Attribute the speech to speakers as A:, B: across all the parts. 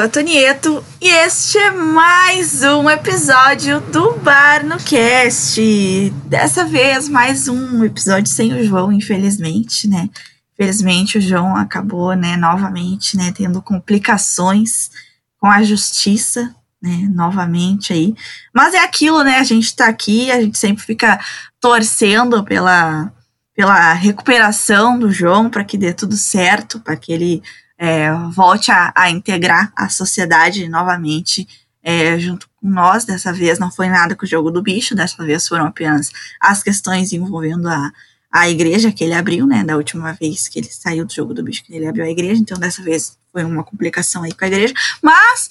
A: sou a Tonieto e este é mais um episódio do Bar no Cast. Dessa vez, mais um episódio sem o João, infelizmente, né? Infelizmente, o João acabou, né, novamente, né, tendo complicações com a justiça, né, novamente aí. Mas é aquilo, né, a gente tá aqui, a gente sempre fica torcendo pela, pela recuperação do João, para que dê tudo certo, para que ele é, volte a, a, integrar a sociedade novamente é, junto com nós. Dessa vez não foi nada com o jogo do bicho, dessa vez foram apenas as questões envolvendo a, a igreja que ele abriu, né? Da última vez que ele saiu do jogo do bicho, que ele abriu a igreja, então dessa vez foi uma complicação aí com a igreja. Mas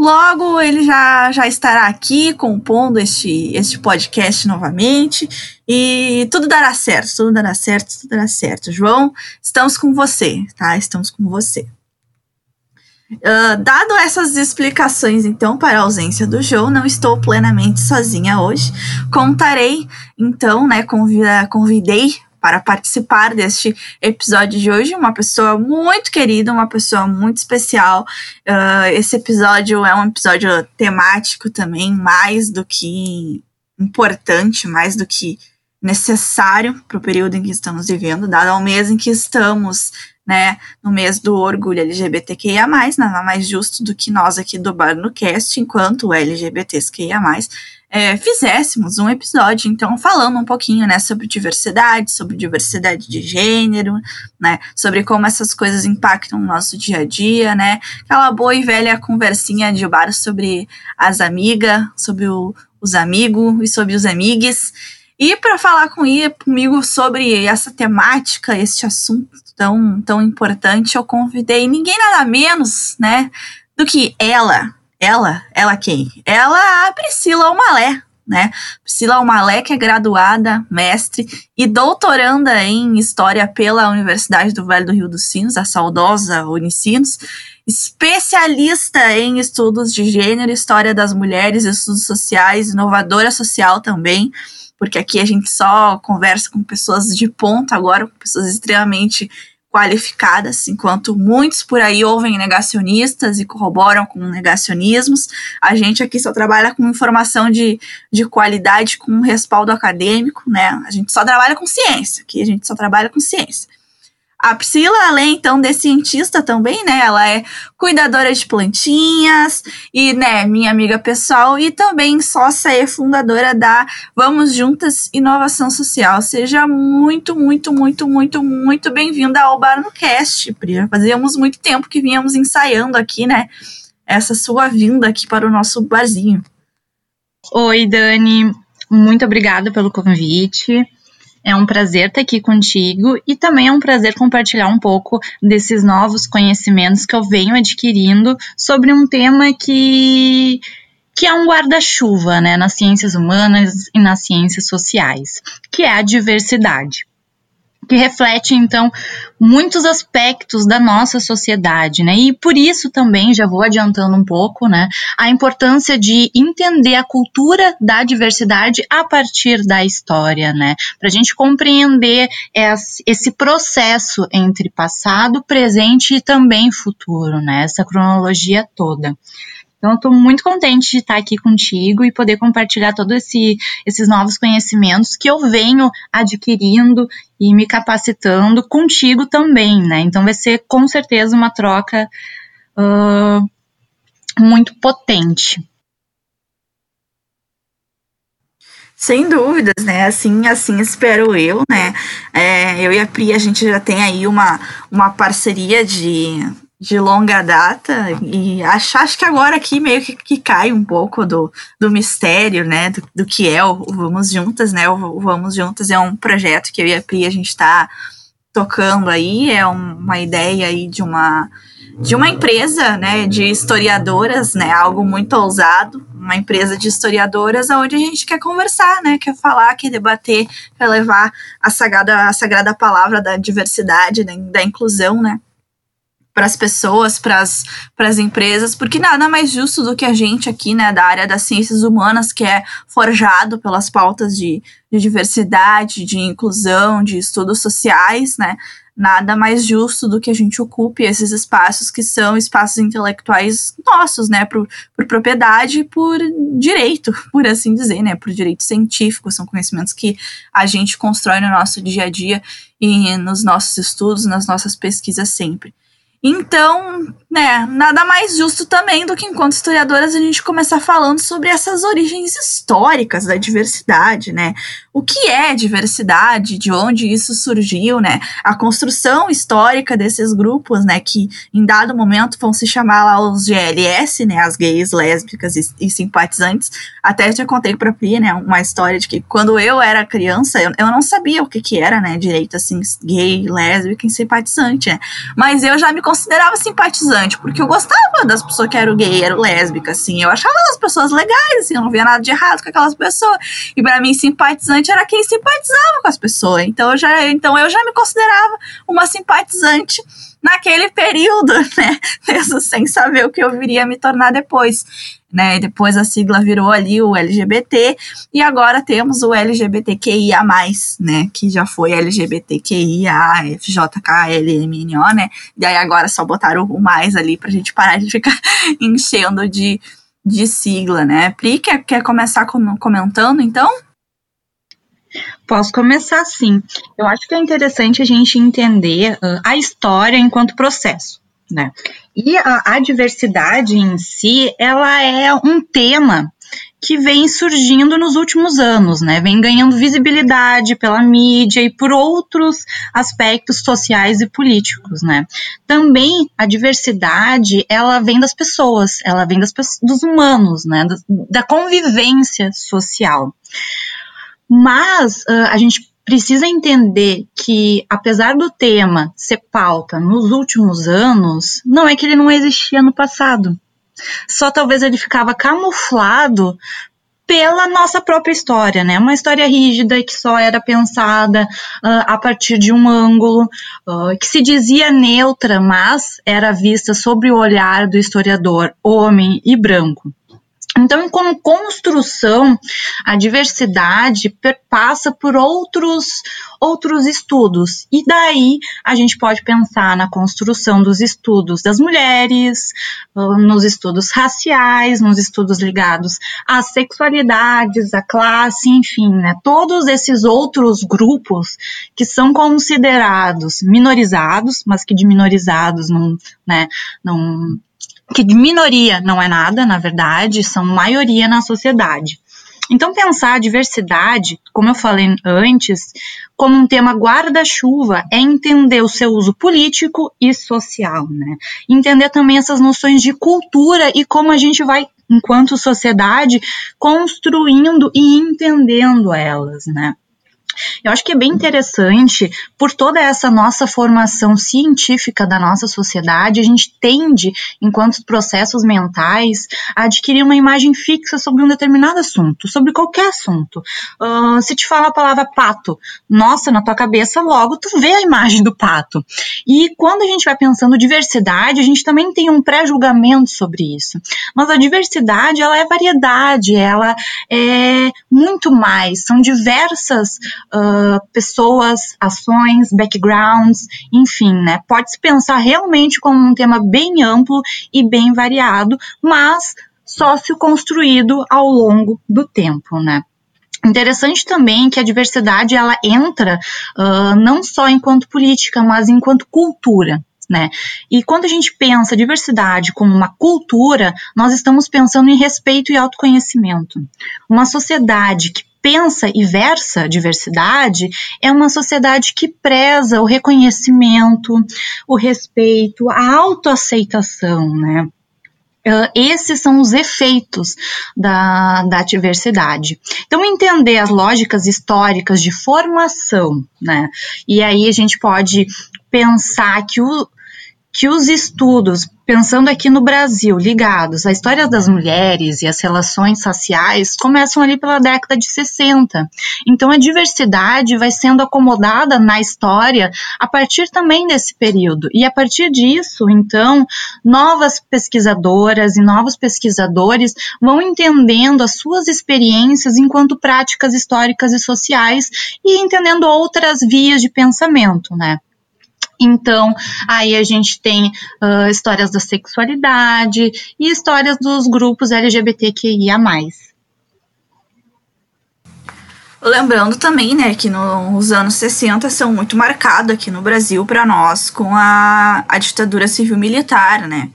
A: Logo, ele já, já estará aqui compondo este, este podcast novamente e tudo dará certo, tudo dará certo, tudo dará certo. João, estamos com você, tá? Estamos com você. Uh, dado essas explicações, então, para a ausência do João, não estou plenamente sozinha hoje. Contarei, então, né, convida, convidei para participar deste episódio de hoje. Uma pessoa muito querida, uma pessoa muito especial. Uh, esse episódio é um episódio temático também, mais do que importante, mais do que necessário para o período em que estamos vivendo, dado ao mês em que estamos, né, no mês do orgulho LGBTQIA+, nada mais justo do que nós aqui do Bar no Cast, enquanto LGBTQIA+, é, fizéssemos um episódio, então, falando um pouquinho, né, sobre diversidade, sobre diversidade de gênero, né, sobre como essas coisas impactam o nosso dia a dia, né, aquela boa e velha conversinha de bar sobre as amigas, sobre o, os amigos e sobre os amigues. E para falar com, comigo sobre essa temática, este assunto tão, tão importante, eu convidei ninguém nada menos, né, do que ela, ela, ela quem? Ela a Priscila Almalé, né? Priscila Almalé, que é graduada, mestre e doutoranda em História pela Universidade do Vale do Rio dos Sinos, a saudosa Unicinos, especialista em estudos de gênero, história das mulheres, estudos sociais, inovadora social também, porque aqui a gente só conversa com pessoas de ponta agora, com pessoas extremamente qualificadas, enquanto muitos por aí ouvem negacionistas e corroboram com negacionismos, a gente aqui só trabalha com informação de, de qualidade, com respaldo acadêmico, né? A gente só trabalha com ciência, aqui a gente só trabalha com ciência. A Priscila, além então de cientista também, né? Ela é cuidadora de plantinhas e, né, minha amiga pessoal e também sócia e fundadora da Vamos Juntas Inovação Social. Seja muito, muito, muito, muito, muito bem-vinda ao Bar no Cast, Pri. Fazíamos muito tempo que vínhamos ensaiando aqui, né? Essa sua vinda aqui para o nosso barzinho.
B: Oi, Dani. Muito obrigada pelo convite. É um prazer estar aqui contigo e também é um prazer compartilhar um pouco desses novos conhecimentos que eu venho adquirindo sobre um tema que que é um guarda-chuva, né, nas ciências humanas e nas ciências sociais, que é a diversidade que reflete então muitos aspectos da nossa sociedade, né? E por isso também já vou adiantando um pouco, né, a importância de entender a cultura da diversidade a partir da história, né? Para a gente compreender esse processo entre passado, presente e também futuro, né? Essa cronologia toda. Então, estou muito contente de estar aqui contigo e poder compartilhar todos esse, esses novos conhecimentos que eu venho adquirindo e me capacitando contigo também, né? Então, vai ser com certeza uma troca uh, muito potente.
A: Sem dúvidas, né? Assim, assim espero eu, né? É, eu e a Pri, a gente já tem aí uma, uma parceria de de longa data e acho, acho que agora aqui meio que, que cai um pouco do, do mistério, né, do, do que é o, o Vamos Juntas, né, o, o, Vamos Juntas é um projeto que eu e a Pri a gente está tocando aí, é uma ideia aí de uma de uma empresa, né, de historiadoras, né, algo muito ousado, uma empresa de historiadoras onde a gente quer conversar, né, quer falar, quer debater, quer levar a sagrada, a sagrada palavra da diversidade, da, da inclusão, né, para as pessoas, para as empresas, porque nada mais justo do que a gente aqui, né, da área das ciências humanas, que é forjado pelas pautas de, de diversidade, de inclusão, de estudos sociais, né, nada mais justo do que a gente ocupe esses espaços que são espaços intelectuais nossos, né, por, por propriedade e por direito, por assim dizer, né, por direito científico, são conhecimentos que a gente constrói no nosso dia a dia e nos nossos estudos, nas nossas pesquisas sempre. Então, né, nada mais justo também do que enquanto historiadoras a gente começar falando sobre essas origens históricas da diversidade, né? O que é diversidade, de onde isso surgiu, né? A construção histórica desses grupos, né, que em dado momento vão se chamar lá os GLS, né, as gays, lésbicas e, e simpatizantes. Até já contei pra Pri, né, uma história de que quando eu era criança, eu, eu não sabia o que que era, né, direito assim, gay, lésbica e simpatizante, né? Mas eu já me considerava simpatizante, porque eu gostava das pessoas que eram gay, eram lésbicas, assim. Eu achava as pessoas legais, assim, eu não via nada de errado com aquelas pessoas. E para mim, simpatizante era quem simpatizava com as pessoas. Então eu já, então eu já me considerava uma simpatizante naquele período, né? Mesmo sem saber o que eu viria me tornar depois. Né, depois a sigla virou ali o LGBT e agora temos o LGBTQIA+, né, que já foi LGBTQIA, FJKLMNO, né, e aí agora só botaram o mais ali pra gente parar de ficar enchendo de, de sigla, né. Pri, quer, quer começar comentando, então?
B: Posso começar sim. Eu acho que é interessante a gente entender uh, a história enquanto processo, né? E a, a diversidade em si, ela é um tema que vem surgindo nos últimos anos, né? Vem ganhando visibilidade pela mídia e por outros aspectos sociais e políticos, né? Também a diversidade, ela vem das pessoas, ela vem das, dos humanos, né? Da, da convivência social. Mas uh, a gente precisa entender que, apesar do tema ser pauta nos últimos anos, não é que ele não existia no passado. Só talvez ele ficava camuflado pela nossa própria história, né? Uma história rígida que só era pensada uh, a partir de um ângulo, uh, que se dizia neutra, mas era vista sobre o olhar do historiador homem e branco. Então, como construção, a diversidade perpassa por outros, outros estudos. E daí a gente pode pensar na construção dos estudos das mulheres, ah, nos estudos raciais, nos estudos ligados às sexualidades, à classe, enfim, né? Todos esses outros grupos que são considerados minorizados, mas que de minorizados não, né, não que de minoria não é nada, na verdade, são maioria na sociedade. Então, pensar a diversidade, como eu falei antes, como um tema guarda-chuva é entender o seu uso político e social, né? Entender também essas noções de cultura e como a gente vai, enquanto sociedade, construindo e entendendo elas, né? Eu acho que é bem interessante, por toda essa nossa formação científica da nossa sociedade, a gente tende, enquanto processos mentais, a adquirir uma imagem fixa sobre um determinado assunto, sobre qualquer assunto. Uh, se te fala a palavra pato, nossa, na tua cabeça logo tu vê a imagem do pato. E quando a gente vai pensando diversidade, a gente também tem um pré-julgamento sobre isso. Mas a diversidade, ela é variedade, ela é muito mais, são diversas uh, pessoas, ações, backgrounds, enfim, né? Pode-se pensar realmente como um tema bem amplo e bem variado, mas sócio-construído ao longo do tempo, né? Interessante também que a diversidade ela entra uh, não só enquanto política, mas enquanto cultura. Né? E quando a gente pensa diversidade como uma cultura, nós estamos pensando em respeito e autoconhecimento. Uma sociedade que pensa e versa diversidade é uma sociedade que preza o reconhecimento, o respeito, a autoaceitação, né? Uh, esses são os efeitos da, da diversidade. Então, entender as lógicas históricas de formação, né? E aí a gente pode pensar que o, que os estudos, pensando aqui no Brasil, ligados à história das mulheres e às relações raciais, começam ali pela década de 60. Então a diversidade vai sendo acomodada na história a partir também desse período. E a partir disso, então, novas pesquisadoras e novos pesquisadores vão entendendo as suas experiências enquanto práticas históricas e sociais e entendendo outras vias de pensamento, né? Então, aí a gente tem uh, histórias da sexualidade e histórias dos grupos LGBTQIA.
A: Lembrando também, né, que nos anos 60 são muito marcados aqui no Brasil para nós com a, a ditadura civil-militar, né?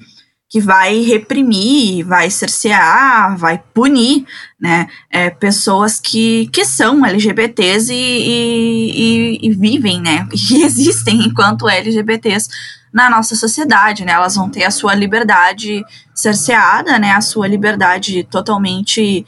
A: Que vai reprimir, vai cercear, vai punir, né, é, pessoas que, que são LGBTs e, e, e, vivem, né, e existem enquanto LGBTs na nossa sociedade, né, elas vão ter a sua liberdade cerceada, né, a sua liberdade totalmente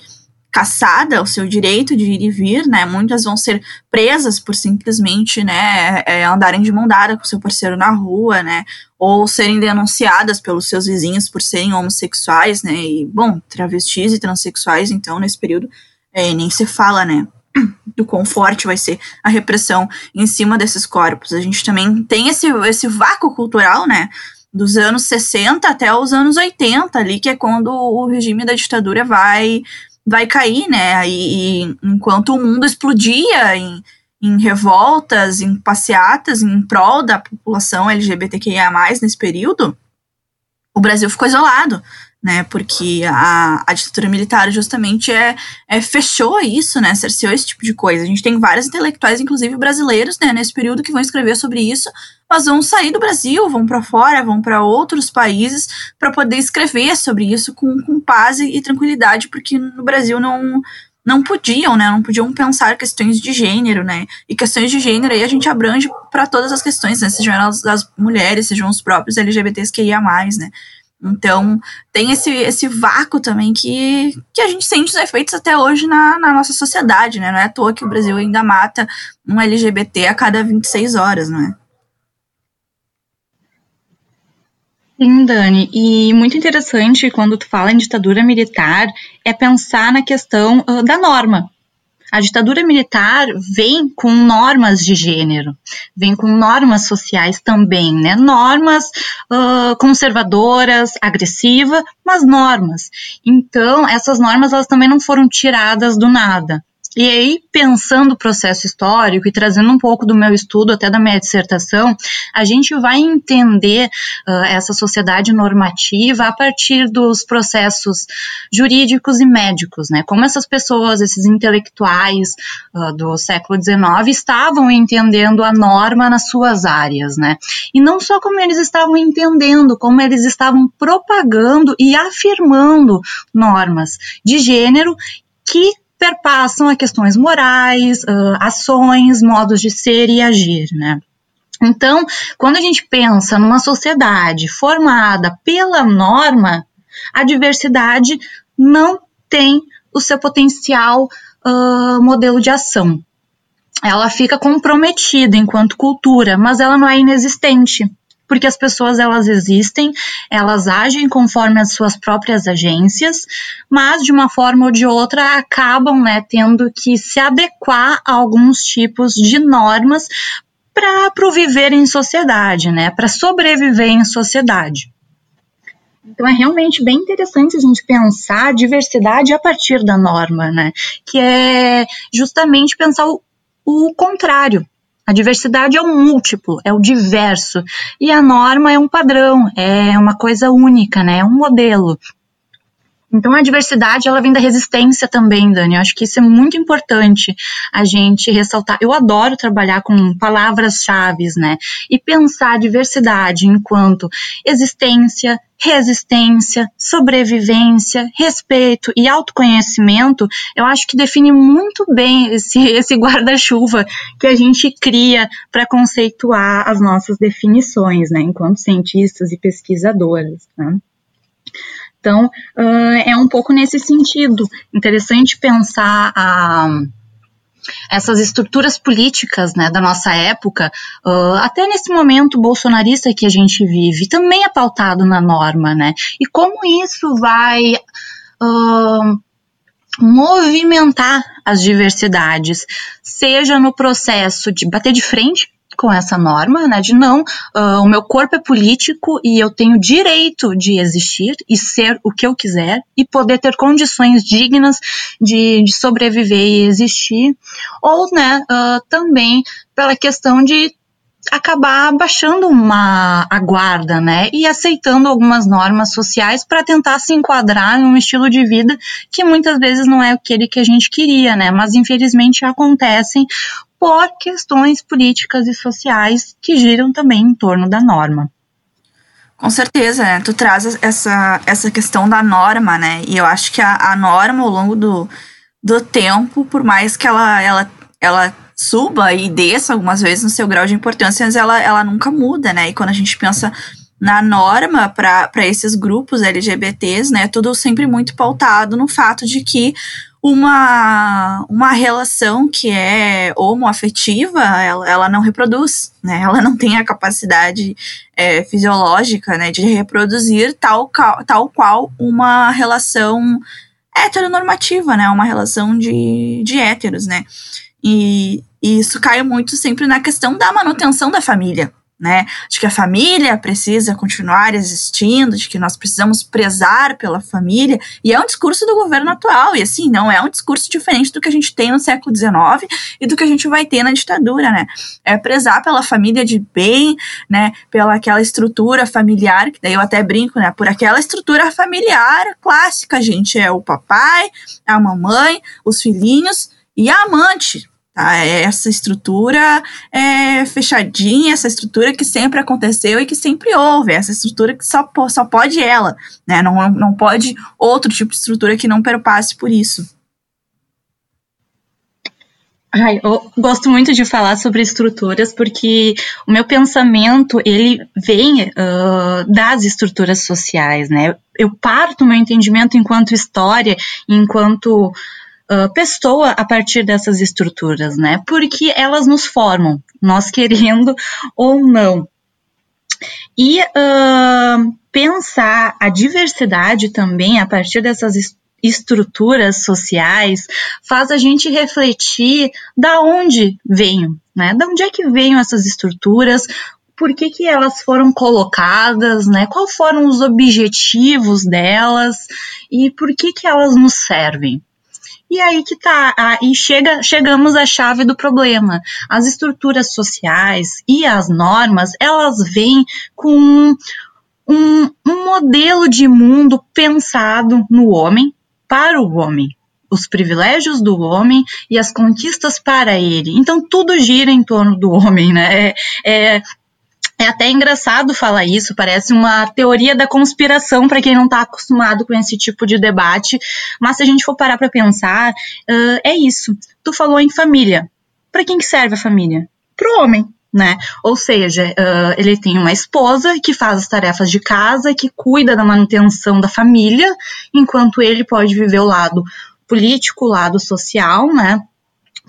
A: caçada, o seu direito de ir e vir, né? Muitas vão ser presas por simplesmente, né, é, andarem de mão dada com seu parceiro na rua, né? Ou serem denunciadas pelos seus vizinhos por serem homossexuais, né? E, bom, travestis e transexuais, então, nesse período, é, nem se fala, né? do quão forte vai ser a repressão em cima desses corpos. A gente também tem esse, esse vácuo cultural, né? Dos anos 60 até os anos 80, ali, que é quando o regime da ditadura vai vai cair, né? E, e enquanto o mundo explodia em, em revoltas, em passeatas em prol da população LGBTQIA+, nesse período, o Brasil ficou isolado né? Porque a, a ditadura militar justamente é, é fechou isso, né? Cerceou esse tipo de coisa. A gente tem vários intelectuais, inclusive brasileiros, né, nesse período que vão escrever sobre isso, mas vão sair do Brasil, vão para fora, vão para outros países para poder escrever sobre isso com, com paz e, tranquilidade, porque no Brasil não não podiam, né? Não podiam pensar questões de gênero, né? E questões de gênero aí a gente abrange para todas as questões, né? Sejam as, as mulheres, sejam os próprios LGBTs que ia mais, né? Então, tem esse, esse vácuo também que, que a gente sente os efeitos até hoje na, na nossa sociedade, né? Não é à toa que o Brasil ainda mata um LGBT a cada 26 horas, não é?
B: Sim, Dani. E muito interessante quando tu fala em ditadura militar é pensar na questão uh, da norma, a ditadura militar vem com normas de gênero, vem com normas sociais também, né? Normas uh, conservadoras, agressivas, mas normas. Então, essas normas elas também não foram tiradas do nada. E aí, pensando o processo histórico e trazendo um pouco do meu estudo, até da minha dissertação, a gente vai entender uh, essa sociedade normativa a partir dos processos jurídicos e médicos, né? Como essas pessoas, esses intelectuais uh, do século XIX estavam entendendo a norma nas suas áreas, né? E não só como eles estavam entendendo, como eles estavam propagando e afirmando normas de gênero que perpassam a questões morais, uh, ações, modos de ser e agir, né? Então, quando a gente pensa numa sociedade formada pela norma, a diversidade não tem o seu potencial uh, modelo de ação. Ela fica comprometida enquanto cultura, mas ela não é inexistente porque as pessoas elas existem, elas agem conforme as suas próprias agências, mas de uma forma ou de outra acabam, né, tendo que se adequar a alguns tipos de normas para viver em sociedade, né, para sobreviver em sociedade. Então é realmente bem interessante a gente pensar a diversidade a partir da norma, né? Que é justamente pensar o, o contrário, a diversidade é o múltiplo, é o diverso. E a norma é um padrão, é uma coisa única, né? É um modelo. Então a diversidade ela vem da resistência também, Dani. Eu acho que isso é muito importante a gente ressaltar. Eu adoro trabalhar com palavras-chave, né? E pensar a diversidade enquanto existência, resistência, sobrevivência, respeito e autoconhecimento, eu acho que define muito bem esse, esse guarda-chuva que a gente cria para conceituar as nossas definições, né? Enquanto cientistas e pesquisadoras, né? Então, uh, é um pouco nesse sentido. Interessante pensar a essas estruturas políticas né, da nossa época, uh, até nesse momento bolsonarista que a gente vive, também é pautado na norma, né? E como isso vai uh, movimentar as diversidades, seja no processo de bater de frente com essa norma, né, de não, uh, o meu corpo é político e eu tenho direito de existir e ser o que eu quiser e poder ter condições dignas de, de sobreviver e existir, ou, né, uh, também pela questão de acabar baixando uma a guarda, né, e aceitando algumas normas sociais para tentar se enquadrar em um estilo de vida que muitas vezes não é aquele que a gente queria, né, mas infelizmente acontecem por questões políticas e sociais que giram também em torno da norma.
A: Com certeza, né? Tu traz essa, essa questão da norma, né? E eu acho que a, a norma, ao longo do, do tempo, por mais que ela, ela, ela suba e desça algumas vezes no seu grau de importância, mas ela, ela nunca muda, né? E quando a gente pensa na norma para esses grupos LGBTs, né, tudo sempre muito pautado no fato de que uma, uma relação que é homoafetiva, ela, ela não reproduz, né? Ela não tem a capacidade é, fisiológica, né, de reproduzir tal, tal qual uma relação heteronormativa, né? Uma relação de, de héteros, né? E, e isso cai muito sempre na questão da manutenção da família, né? De que a família precisa continuar existindo, de que nós precisamos prezar pela família, e é um discurso do governo atual, e assim, não é um discurso diferente do que a gente tem no século XIX e do que a gente vai ter na ditadura, né? É prezar pela família de bem, né? Pela aquela estrutura familiar, que daí eu até brinco, né? Por aquela estrutura familiar clássica, gente, é o papai, a mamãe, os filhinhos e a amante, Tá? É essa estrutura é, fechadinha, essa estrutura que sempre aconteceu e que sempre houve, essa estrutura que só, só pode ela, né? Não, não pode outro tipo de estrutura que não perpasse por isso.
B: Ai, eu gosto muito de falar sobre estruturas porque o meu pensamento ele vem uh, das estruturas sociais, né? Eu parto meu entendimento enquanto história, enquanto pessoa a partir dessas estruturas, né? Porque elas nos formam, nós querendo ou não. E uh, pensar a diversidade também a partir dessas estruturas sociais faz a gente refletir da onde venho, né? Da onde é que venham essas estruturas, por que, que elas foram colocadas, né? Quais foram os objetivos delas e por que, que elas nos servem. E aí que tá, aí chega, chegamos à chave do problema. As estruturas sociais e as normas, elas vêm com um, um modelo de mundo pensado no homem, para o homem os privilégios do homem e as conquistas para ele. Então tudo gira em torno do homem, né? É, é, é até engraçado falar isso, parece uma teoria da conspiração para quem não está acostumado com esse tipo de debate, mas se a gente for parar para pensar, uh, é isso. Tu falou em família. Para quem que serve a família? Para o homem, né? Ou seja, uh, ele tem uma esposa que faz as tarefas de casa, que cuida da manutenção da família, enquanto ele pode viver o lado político, o lado social, né?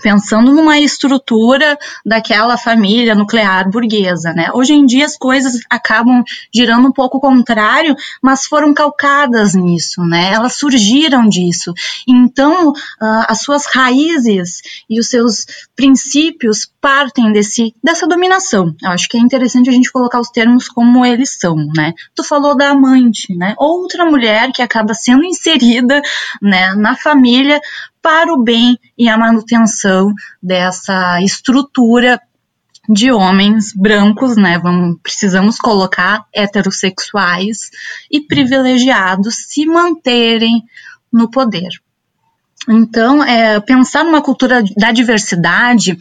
B: Pensando numa estrutura daquela família nuclear burguesa, né? Hoje em dia as coisas acabam girando um pouco contrário, mas foram calcadas nisso, né? Elas surgiram disso. Então, uh, as suas raízes e os seus princípios partem desse dessa dominação. Eu acho que é interessante a gente colocar os termos como eles são, né? Tu falou da amante, né? Outra mulher que acaba sendo inserida, né, na família para o bem e a manutenção dessa estrutura de homens brancos, né? Vamos, precisamos colocar heterossexuais e privilegiados se manterem no poder. Então, é, pensar numa cultura da diversidade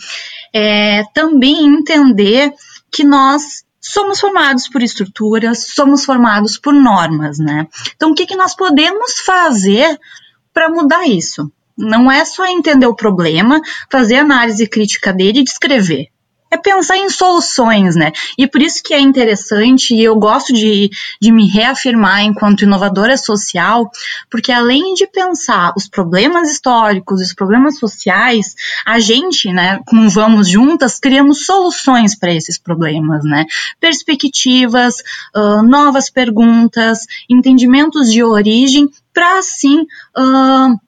B: é também entender que nós somos formados por estruturas, somos formados por normas, né? Então, o que, que nós podemos fazer para mudar isso? Não é só entender o problema, fazer análise crítica dele e descrever. É pensar em soluções, né? E por isso que é interessante e eu gosto de, de me reafirmar enquanto inovadora social, porque além de pensar os problemas históricos, os problemas sociais, a gente, né, com Vamos Juntas, criamos soluções para esses problemas, né? Perspectivas, uh, novas perguntas, entendimentos de origem, para assim. Uh,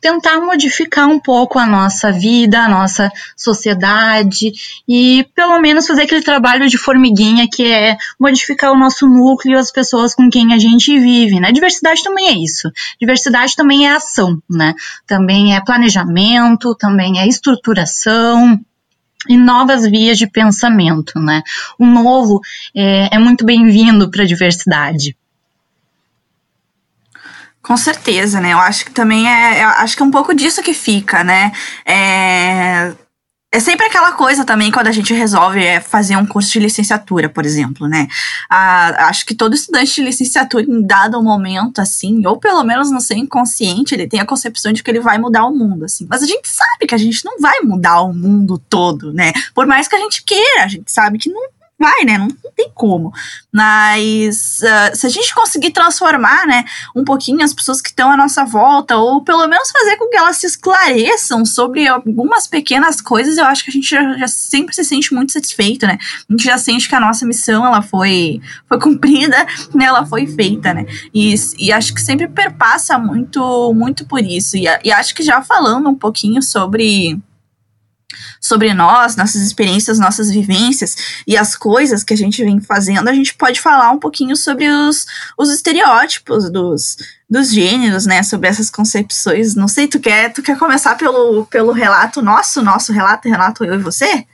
B: tentar modificar um pouco a nossa vida, a nossa sociedade e pelo menos fazer aquele trabalho de formiguinha que é modificar o nosso núcleo, as pessoas com quem a gente vive, né? Diversidade também é isso. Diversidade também é ação, né? Também é planejamento, também é estruturação. e novas vias de pensamento, né? O novo é, é muito bem-vindo para a diversidade.
A: Com certeza, né? Eu acho que também é. acho que é um pouco disso que fica, né? É, é sempre aquela coisa também quando a gente resolve é, fazer um curso de licenciatura, por exemplo, né? Ah, acho que todo estudante de licenciatura, em dado momento, assim, ou pelo menos no seu inconsciente, ele tem a concepção de que ele vai mudar o mundo, assim. Mas a gente sabe que a gente não vai mudar o mundo todo, né? Por mais que a gente queira, a gente sabe que não, vai, né? Não, não tem como. Mas uh, se a gente conseguir transformar, né, um pouquinho as pessoas que estão à nossa volta, ou pelo menos fazer com que elas se esclareçam sobre algumas pequenas coisas, eu acho que a gente já, já sempre se sente muito satisfeito, né? A gente já sente que a nossa missão ela foi, foi cumprida, né? Ela foi feita, né? E, e acho que sempre perpassa muito, muito por isso. E, e acho que já falando um pouquinho sobre sobre nós, nossas experiências, nossas vivências e as coisas que a gente vem fazendo, a gente pode falar um pouquinho sobre os, os estereótipos dos, dos gêneros, né? Sobre essas concepções. Não sei, tu quer, tu quer começar pelo, pelo relato nosso, nosso relato, relato eu e você?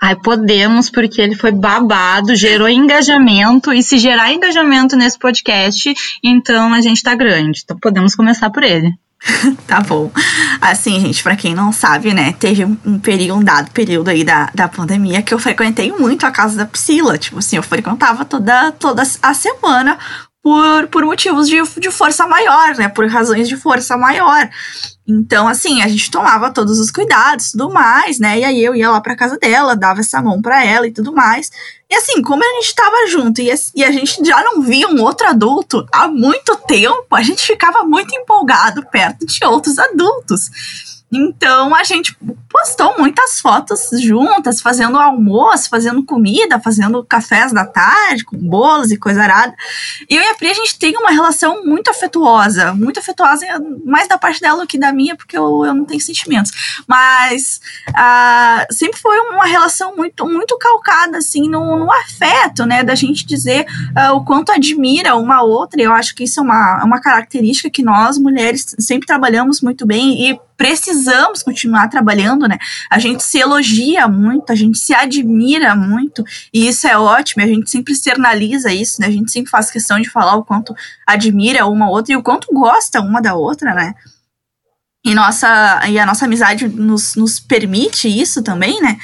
B: Ai, podemos, porque ele foi babado, gerou engajamento, e se gerar engajamento nesse podcast, então a gente tá grande. Então podemos começar por ele.
A: tá bom. Assim, gente, para quem não sabe, né, teve um, período, um dado período aí da, da pandemia que eu frequentei muito a casa da Priscila. Tipo assim, eu frequentava toda, toda a semana por, por motivos de, de força maior, né? Por razões de força maior. Então, assim, a gente tomava todos os cuidados, tudo mais, né? E aí eu ia lá pra casa dela, dava essa mão pra ela e tudo mais. E assim, como a gente tava junto e e a gente já não via um outro adulto há muito tempo, a gente ficava muito empolgado perto de outros adultos. Então a gente postou muitas fotos juntas, fazendo almoço, fazendo comida, fazendo cafés da tarde, com bolos e coisa arada. E eu e a Pri, a gente tem uma relação muito afetuosa, muito afetuosa, mais da parte dela do que da minha, porque eu, eu não tenho sentimentos. Mas sempre foi uma relação muito, muito calcada, assim, no, no afeto, né? Da gente dizer uh, o quanto admira uma outra. E eu acho que isso é uma, é uma característica que nós, mulheres, sempre trabalhamos muito bem e precisamos continuar trabalhando, né? A gente se elogia muito, a gente se admira muito, e isso é ótimo, a gente sempre externaliza isso, né? A gente sempre faz questão de falar o quanto admira uma outra e o quanto gosta uma da outra, né? E, nossa, e a nossa amizade nos, nos permite isso também, né?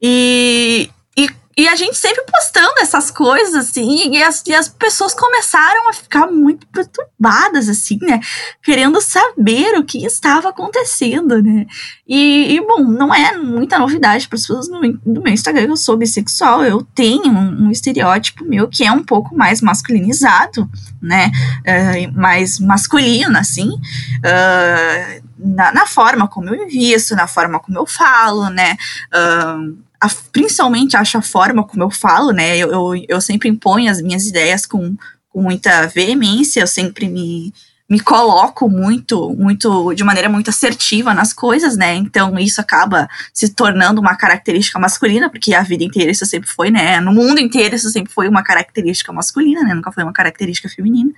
A: E, e a gente sempre postando essas coisas, assim, e as, e as pessoas começaram a ficar muito perturbadas, assim, né? Querendo saber o que estava acontecendo, né? E, e bom, não é muita novidade para as pessoas no, no, meu Instagram, eu sou bissexual, eu tenho um, um, estereótipo meu que é um pouco mais masculinizado, né? Uh, mais masculino, assim. Uh, na, na, forma como eu visto, na forma como eu falo, né? Uh, a, principalmente acho a forma como eu falo, né? Eu, eu, eu sempre imponho as minhas ideias com, com muita veemência, eu sempre me, me coloco muito, muito, de maneira muito assertiva nas coisas, né? Então isso acaba se tornando uma característica masculina, porque a vida inteira isso sempre foi, né? No mundo inteiro isso sempre foi uma característica masculina, né? Nunca foi uma característica feminina.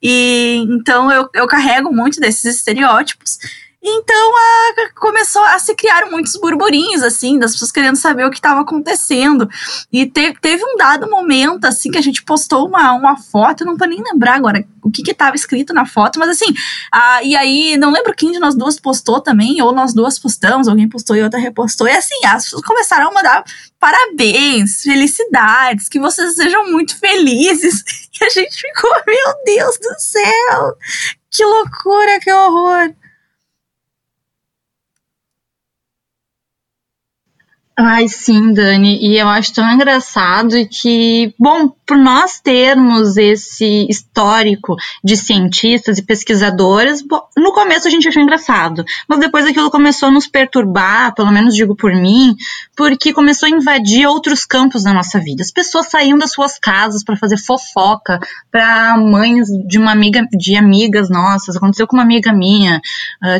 A: E então eu, eu carrego muito desses estereótipos. Então a, começou a se criar muitos burburinhos, assim, das pessoas querendo saber o que estava acontecendo. E te, teve um dado momento, assim, que a gente postou uma, uma foto, não vou nem lembrar agora o que estava escrito na foto, mas assim, a, e aí, não lembro quem de nós duas postou também, ou nós duas postamos, alguém postou e outra repostou, e assim, as pessoas começaram a mandar parabéns, felicidades, que vocês sejam muito felizes. E a gente ficou, meu Deus do céu, que loucura, que horror.
B: Ai, sim, Dani, e eu acho tão engraçado que, bom, por nós termos esse histórico de cientistas e pesquisadores, bom, no começo a gente achou engraçado, mas depois aquilo começou a nos perturbar, pelo menos digo por mim, porque começou a invadir outros campos da nossa vida. As pessoas saíam das suas casas para fazer fofoca para mães de uma amiga, de amigas nossas. Aconteceu com uma amiga minha,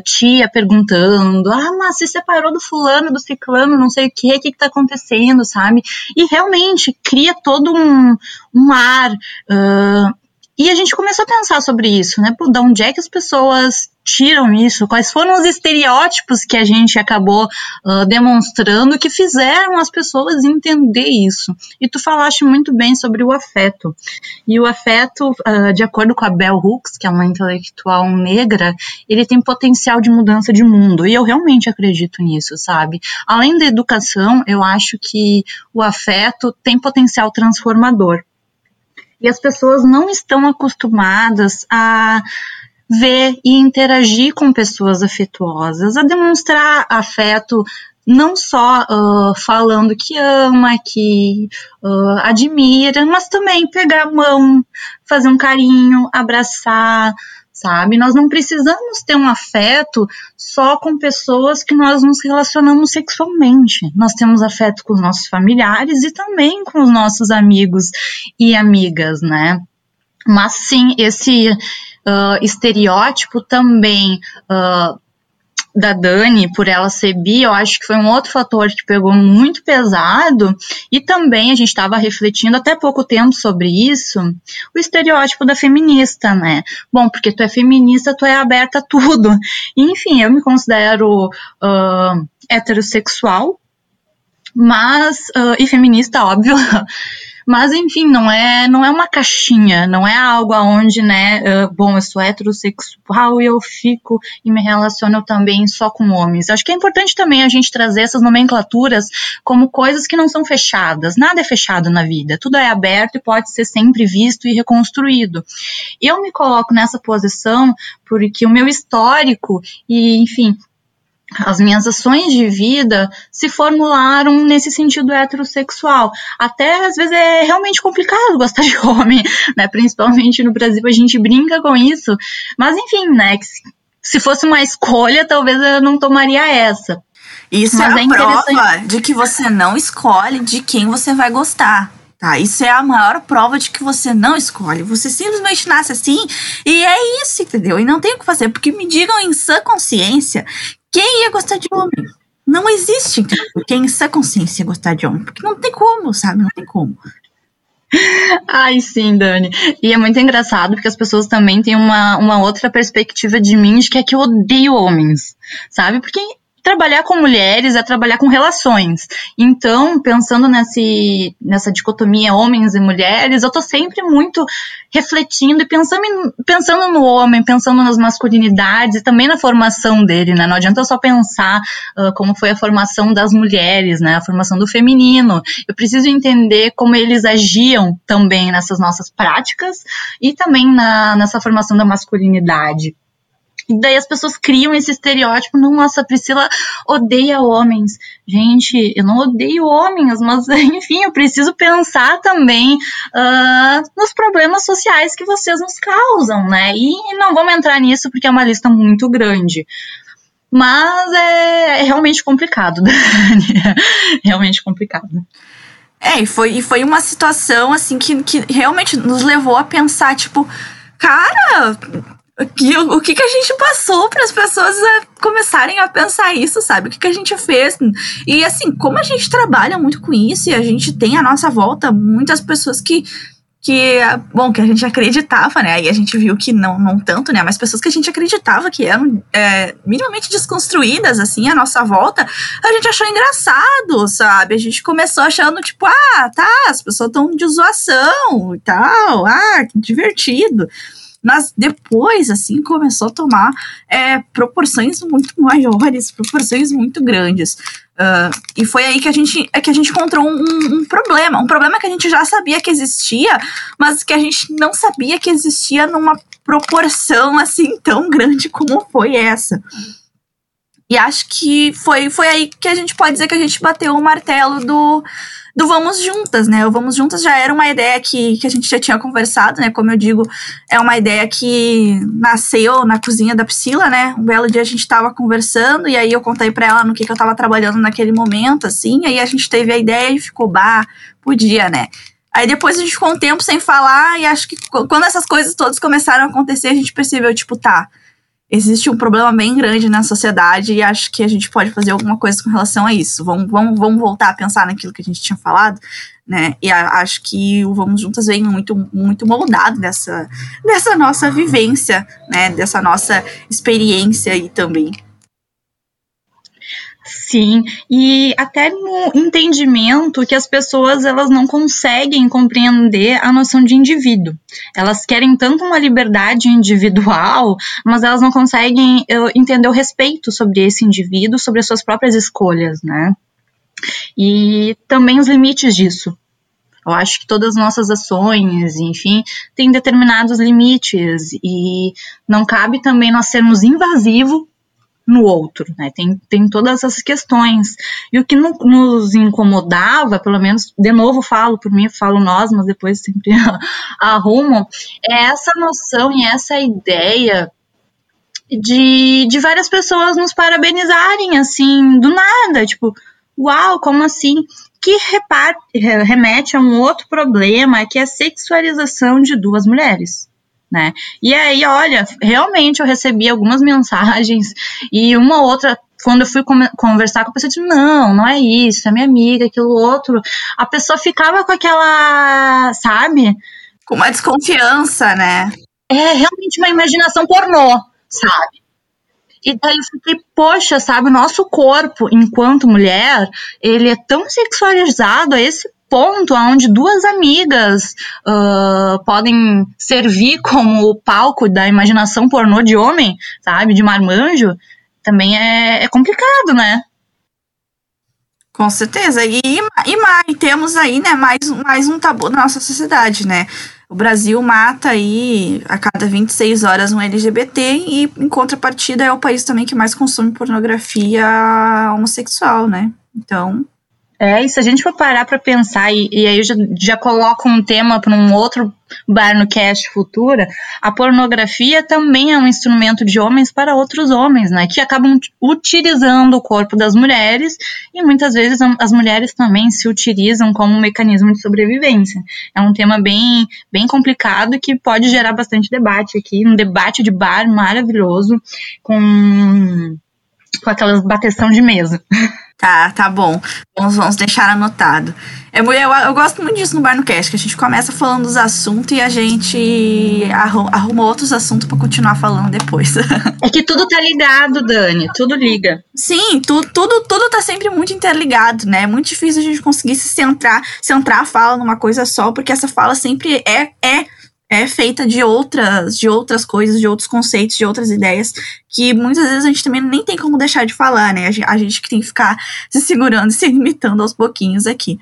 B: tia perguntando: "Ah, mas se separou do fulano, do ciclano, não sei o que o que está acontecendo, sabe? E realmente cria todo um, um ar. Uh, E a gente começou a pensar sobre isso, né? Pô, de onde é que as pessoas tiram isso? Quais foram os estereótipos que a gente acabou uh, demonstrando que fizeram as pessoas entender isso? E tu falaste muito bem sobre o afeto. E o afeto, uh, de acordo com a Bell Hooks, que é uma intelectual negra, ele tem potencial de mudança de mundo. E eu realmente acredito nisso, sabe? Além da educação, eu acho que o afeto tem potencial transformador e as pessoas não estão acostumadas a ver e interagir com pessoas afetuosas, a demonstrar afeto não só uh, falando que ama, que uh, admira, mas também pegar a mão, fazer um carinho, abraçar, sabe? Nós não precisamos ter um afeto só com pessoas que nós nos relacionamos sexualmente. Nós temos afeto com os nossos familiares e também com os nossos amigos e amigas, né? Mas sim, esse uh, estereótipo também uh, da Dani, por ela ser bi, eu acho que foi um outro fator que pegou muito pesado. E também a gente estava refletindo até pouco tempo sobre isso, o estereótipo da feminista, né? Bom, porque tu é feminista, tu é aberta a tudo. enfim, eu me considero uh, heterossexual, mas. Uh, e feminista, óbvio. Mas, enfim, não é, não é uma caixinha, não é algo aonde, né, bom, eu sou heterossexual e eu fico e me relaciono também só com homens. Acho que é importante também a gente trazer essas nomenclaturas como coisas que não são fechadas. Nada é fechado na vida, tudo é aberto e pode ser sempre visto e reconstruído. Eu me coloco nessa posição porque o meu histórico e, enfim, as minhas ações de vida se formularam nesse sentido heterossexual. Até às vezes é realmente complicado gostar de homem, né? Principalmente no Brasil a gente brinca com isso. Mas enfim, né? Se fosse uma escolha, talvez eu não tomaria essa.
A: Isso Mas é a é prova de que você não escolhe de quem você vai gostar. Tá, isso é a maior prova de que você não escolhe. Você simplesmente nasce assim e é isso, entendeu? E não tem o que fazer, porque me digam em sã consciência quem ia gostar de homem? Não existe quem em sua consciência ia gostar de homem, porque não tem como, sabe? Não tem como.
B: Ai, sim, Dani. E é muito engraçado porque as pessoas também têm uma, uma outra perspectiva de mim, de que é que eu odeio homens, sabe? Porque trabalhar com mulheres é trabalhar com relações. Então, pensando nesse, nessa dicotomia homens e mulheres, eu tô sempre muito refletindo e pensando, pensando no homem, pensando nas masculinidades e também na formação dele, né? Não adianta só pensar uh, como foi a formação das mulheres, né? A formação do feminino. Eu preciso entender como eles agiam também nessas nossas práticas e também na, nessa formação da masculinidade. E daí as pessoas criam esse estereótipo, nossa, a Priscila odeia homens. Gente, eu não odeio homens, mas enfim, eu preciso pensar também uh, nos problemas sociais que vocês nos causam, né? E não vamos entrar nisso porque é uma lista muito grande. Mas é, é realmente complicado, Dani. realmente complicado.
A: É, e foi, e foi uma situação, assim, que, que realmente nos levou a pensar, tipo, cara, que, o, que, que a gente passou para as pessoas a começarem a pensar isso, sabe? O que, que a gente fez. E assim, como a gente trabalha muito com isso e a gente tem à nossa volta muitas pessoas que que, bom, que a gente acreditava, né? Aí a gente viu que não, não tanto, né? Mas pessoas que a gente acreditava que eram é, minimamente desconstruídas, assim, à nossa volta, a gente achou engraçado, sabe? A gente começou achando, tipo, ah, tá, as pessoas estão de zoação e tal, ah, que divertido. Mas depois, assim, começou a tomar é, proporções muito maiores, proporções muito grandes. Uh, e foi aí que a gente, é que a gente encontrou um, um, problema. Um problema que a gente já sabia que existia, mas que a gente não sabia que existia numa proporção assim tão grande como foi essa. E acho que foi, foi aí que a gente pode dizer que a gente bateu o martelo do, do Vamos Juntas, né? O Vamos Juntas já era uma ideia que, que a gente já tinha conversado, né? Como eu digo, é uma ideia que nasceu na cozinha da Priscila, né? Um belo dia a gente tava conversando e aí eu contei para ela no que, que eu tava trabalhando naquele momento, assim, aí a gente teve a ideia e ficou, bah, podia, né? Aí depois a gente ficou um tempo sem falar e acho que quando essas coisas todas começaram a acontecer, a gente percebeu, tipo, tá, existe um problema bem grande na sociedade e acho que a gente pode fazer alguma coisa com relação a isso. Vamos, vamos, vamos voltar a pensar naquilo que a gente tinha falado. né? E a, acho que o Vamos Juntas vem muito, muito moldado dessa, dessa nossa vivência, né? Dessa nossa experiência aí também.
B: Sim, e até no entendimento que as pessoas elas não conseguem compreender a noção de indivíduo. Elas querem tanto uma liberdade individual, mas elas não conseguem entender o respeito sobre esse indivíduo, sobre as suas próprias escolhas, né? E também os limites disso. Eu acho que todas as nossas ações, enfim, têm determinados limites e não cabe também nós sermos invasivos no outro, né? Tem, tem todas essas questões. E o que no, nos incomodava, pelo menos, de novo falo por mim, falo nós, mas depois sempre arrumo, é essa noção e essa ideia de, de várias pessoas nos parabenizarem, assim, do nada, tipo, uau, como assim? Que reparte, remete a um outro problema, que é a sexualização de duas mulheres né? E aí, olha, realmente eu recebi algumas mensagens e uma outra quando eu fui conversar com a pessoa, eu disse, não, não é isso, é minha amiga, aquilo outro. A pessoa ficava com aquela, sabe?
A: Com uma desconfiança, né?
B: É realmente uma imaginação pornô, sabe? E daí eu fiquei, poxa, sabe, o nosso corpo, enquanto mulher, ele é tão sexualizado a esse ponto onde duas amigas uh, podem servir como palco da imaginação pornô de homem, sabe? De marmanjo, também é, é complicado, né?
A: Com certeza. E, e, mais, temos aí, né, mais, mais um tabu na nossa sociedade, né? O Brasil mata aí a cada 26 horas um LGBT e, em contrapartida, é o país também que mais consome pornografia homossexual, né? Então,
B: é, e se a gente for parar para pensar, e, e, aí eu já, já coloco um tema para um outro bar no cast futura, a pornografia também é um instrumento de homens para outros homens, né? Que acabam utilizando o corpo das mulheres e muitas vezes as mulheres também se utilizam como um mecanismo de sobrevivência. É um tema bem, bem complicado que pode gerar bastante debate aqui, um debate de bar maravilhoso com, com aquelas bateção de mesa.
A: Tá, tá bom. Vamos, vamos deixar anotado. É, eu, eu, gosto muito disso no Bar no Cast, que a gente começa falando dos assuntos e a gente arruma, arruma outros assuntos para continuar falando depois.
B: É que tudo tá ligado, Dani. Tudo liga.
A: Sim, tu, tudo, tudo tá sempre muito interligado, né? É muito difícil a gente conseguir se centrar, centrar a fala numa coisa só, porque essa fala sempre é, é é feita de outras, de outras coisas, de outros conceitos, de outras ideias, que muitas vezes a gente também nem tem como deixar de falar, né? A gente que tem que ficar se segurando e se limitando aos pouquinhos aqui.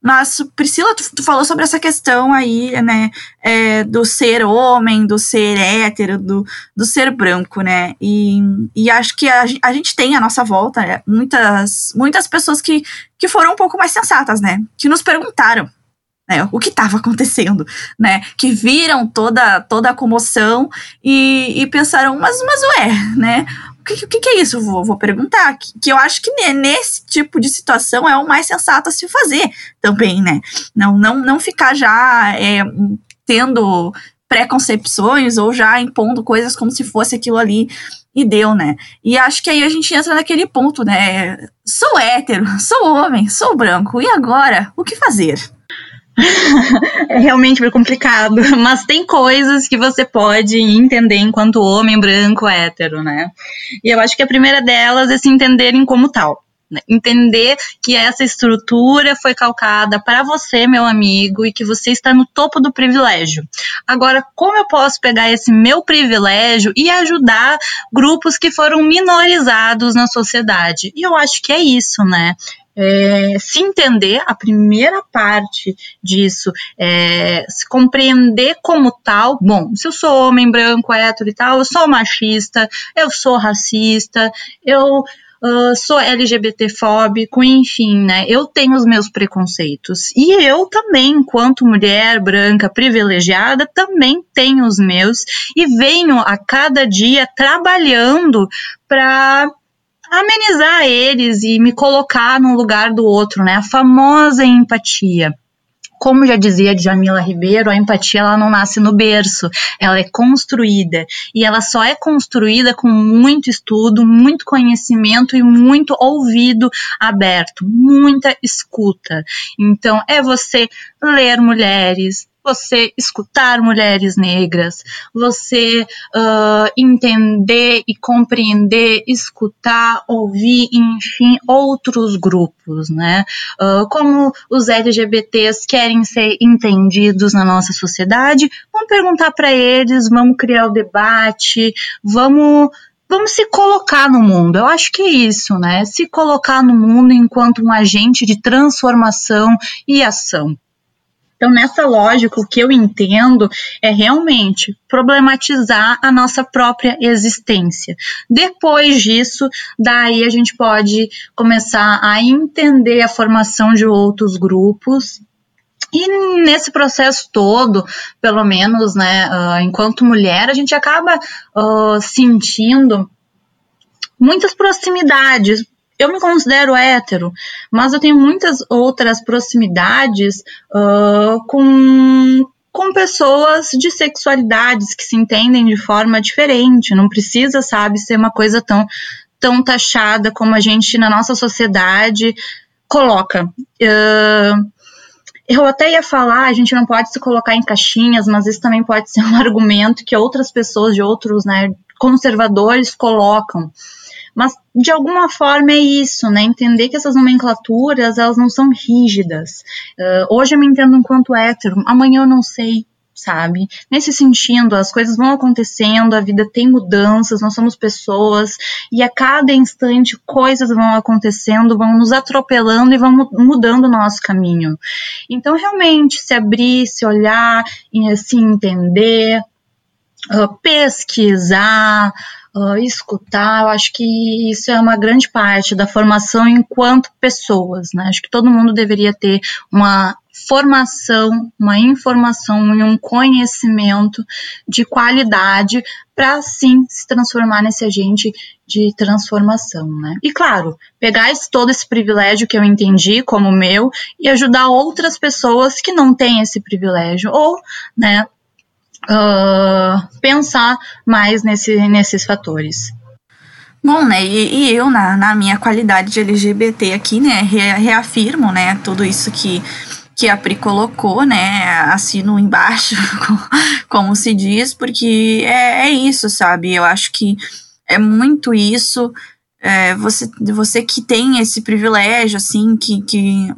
A: Mas, Priscila, tu, tu falou sobre essa questão aí, né, é, do ser homem, do ser hétero, do, do ser branco, né, e, e acho que a, a gente tem à nossa volta é, muitas, muitas pessoas que, que foram um pouco mais sensatas, né, que nos perguntaram, né, o que estava acontecendo, né, que viram toda, toda a comoção e, e pensaram, mas, mas ué, né, o que, que é isso? Vou, vou perguntar, que, que eu acho que nesse tipo de situação é o mais sensato a se fazer também, né, não, não, não ficar já é, tendo preconcepções ou já impondo coisas como se fosse aquilo ali e deu, né? E acho que aí a gente entra naquele ponto, né? Sou hétero, sou homem, sou branco, e agora? O que fazer?
B: é realmente complicado, mas tem coisas que você pode entender enquanto homem branco hétero, né? E eu acho que a primeira delas é se entenderem como tal. Né? Entender que essa estrutura foi calcada para você, meu amigo, e que você está no topo do privilégio. Agora, como eu posso pegar esse meu privilégio e ajudar grupos que foram minorizados na sociedade? E eu acho que é isso, né? É, se entender, a primeira parte disso é se compreender como tal. Bom, se eu sou homem branco, hétero e tal, eu sou machista, eu sou racista, eu Uh, sou LGBTfóbico, enfim, né? Eu tenho os meus preconceitos. E eu também, enquanto mulher branca privilegiada, também tenho os meus e venho a cada dia trabalhando para amenizar eles e me colocar no lugar do outro, né? A famosa empatia. como já dizia Jamila Ribeiro, a empatia ela não nasce no berço, ela é construída e ela só é construída com muito estudo, muito conhecimento e muito ouvido aberto, muita escuta. Então é você ler mulheres, você escutar mulheres negras, você uh, entender e compreender, escutar, ouvir, enfim, outros grupos, né? Uh, como os LGBTs querem ser entendidos na nossa sociedade, vamos perguntar para eles, vamos criar o debate, vamos vamos se colocar no mundo. Eu acho que é isso, né? Se colocar no mundo enquanto um agente de transformação e ação. Então, nessa lógica, o que eu entendo é realmente problematizar a nossa própria existência. Depois disso, daí a gente pode começar a entender a formação de outros grupos e nesse processo todo, pelo menos, né, uh, enquanto mulher, a gente acaba uh, sentindo muitas proximidades, eu me considero hétero, mas eu tenho muitas outras proximidades uh, com, com pessoas de sexualidades que se entendem de forma diferente. Não precisa, sabe, ser uma coisa tão, tão taxada como a gente na nossa sociedade coloca. Uh, eu até ia falar, a gente não pode se colocar em caixinhas, mas isso também pode ser um argumento que outras pessoas de outros né, conservadores colocam. Mas de alguma forma é isso, né? Entender que essas nomenclaturas elas não são rígidas. Uh, hoje eu me entendo enquanto hétero, amanhã eu não sei, sabe? Nesse sentido, as coisas vão acontecendo, a vida tem mudanças, nós somos pessoas e a cada instante coisas vão acontecendo, vão nos atropelando e vão mudando o nosso caminho. Então, realmente, se abrir, se olhar, se entender, uh, pesquisar, uh, escutar, eu acho que isso é uma grande parte da formação enquanto pessoas, né? Acho que todo mundo deveria ter uma formação, uma informação e um conhecimento de qualidade para sim se transformar nesse agente de transformação, né? E claro, pegar esse, todo esse privilégio que eu entendi como meu e ajudar outras pessoas que não têm esse privilégio ou, né, uh, pensar mais nesse, nesses fatores.
A: Bom, né, e, e eu, na, na, minha qualidade de LGBT aqui, né, reafirmo, né, tudo isso que, que a Pri colocou, né, assino embaixo, como se diz, porque é, é isso, sabe, eu acho que é muito isso, é, você, você que tem esse privilégio, assim, que, que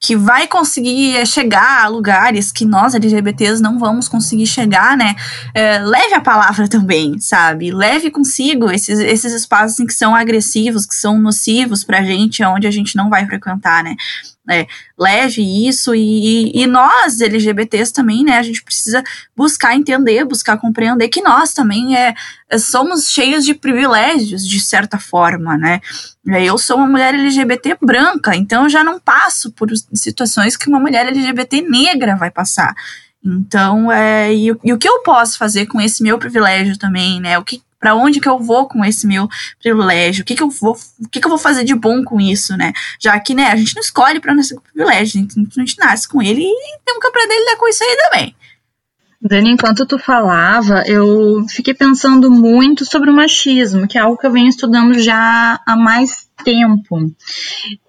A: que vai conseguir é, chegar a lugares que nós LGBTs não vamos conseguir chegar, né? É, leve a palavra também, sabe? Leve consigo esses, esses espaços em que são agressivos, que são nocivos pra gente, onde a gente não vai frequentar, né? É, leve isso e, e, nós LGBTs também, né? A gente precisa buscar entender, buscar compreender que nós também é, é somos cheios de privilégios de certa forma, né? Eu sou uma mulher LGBT branca, então eu já não passo por situações que uma mulher LGBT negra vai passar. Então, é, e, e o que eu posso fazer com esse meu privilégio também, né? O que, para onde que eu vou com esse meu privilégio? O que que eu vou, o que que eu vou fazer de bom com isso, né? Já que, né, a gente não escolhe para nascer com privilégio, a gente, a gente nasce com ele e tem um pra dele dar com isso aí também.
B: Dani, enquanto tu falava, eu fiquei pensando muito sobre o machismo, que é algo que eu venho estudando já há mais tempo.